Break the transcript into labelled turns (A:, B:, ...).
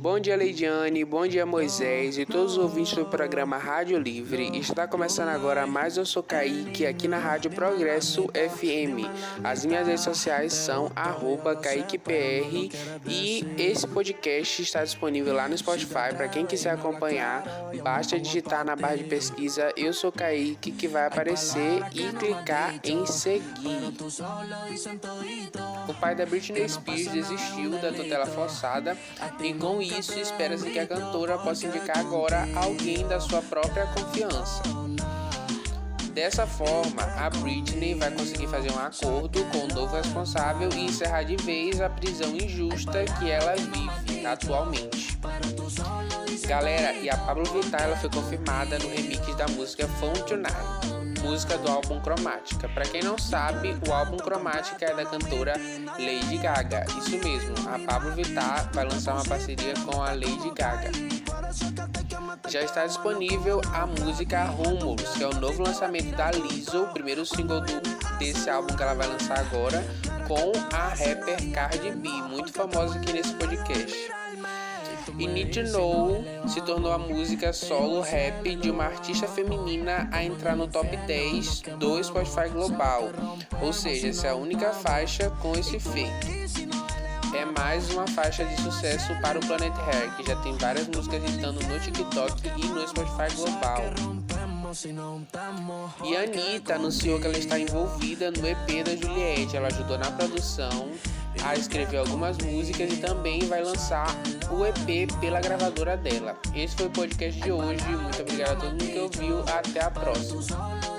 A: Bom dia, Leidiane, bom dia, Moisés e todos os ouvintes do programa Rádio Livre. Está começando agora mais Eu Sou Kaique aqui na Rádio Progresso FM. As minhas redes sociais são KaiquePR e esse podcast está disponível lá no Spotify. Para quem quiser acompanhar, basta digitar na barra de pesquisa Eu Sou Kaique que vai aparecer e clicar em seguir. O pai da Britney Spears desistiu da tutela forçada e com isso espera-se que a cantora possa indicar agora alguém da sua própria confiança. Dessa forma, a Britney vai conseguir fazer um acordo com o novo responsável e encerrar de vez a prisão injusta que ela vive atualmente. Galera, e a Pablo Vittar ela foi confirmada no remix da música Phone Tonight música do álbum Cromática. Para quem não sabe, o álbum Cromática é da cantora Lady Gaga. Isso mesmo, a Pablo Vittar vai lançar uma parceria com a Lady Gaga. Já está disponível a música Rumors, que é o novo lançamento da Lizzo, o primeiro single do, desse álbum que ela vai lançar agora, com a rapper Cardi B, muito famosa aqui nesse podcast. E Need Know se tornou a música solo rap de uma artista feminina a entrar no top 10 do Spotify Global, ou seja, essa é a única faixa com esse feito. É mais uma faixa de sucesso para o Planet Hair, que já tem várias músicas hitando no TikTok e no Spotify Global. E a Anitta anunciou que ela está envolvida no EP da Juliette. Ela ajudou na produção, a escrever algumas músicas e também vai lançar o EP pela gravadora dela. Esse foi o podcast de hoje. Muito obrigado a todo mundo que ouviu. Até a próxima.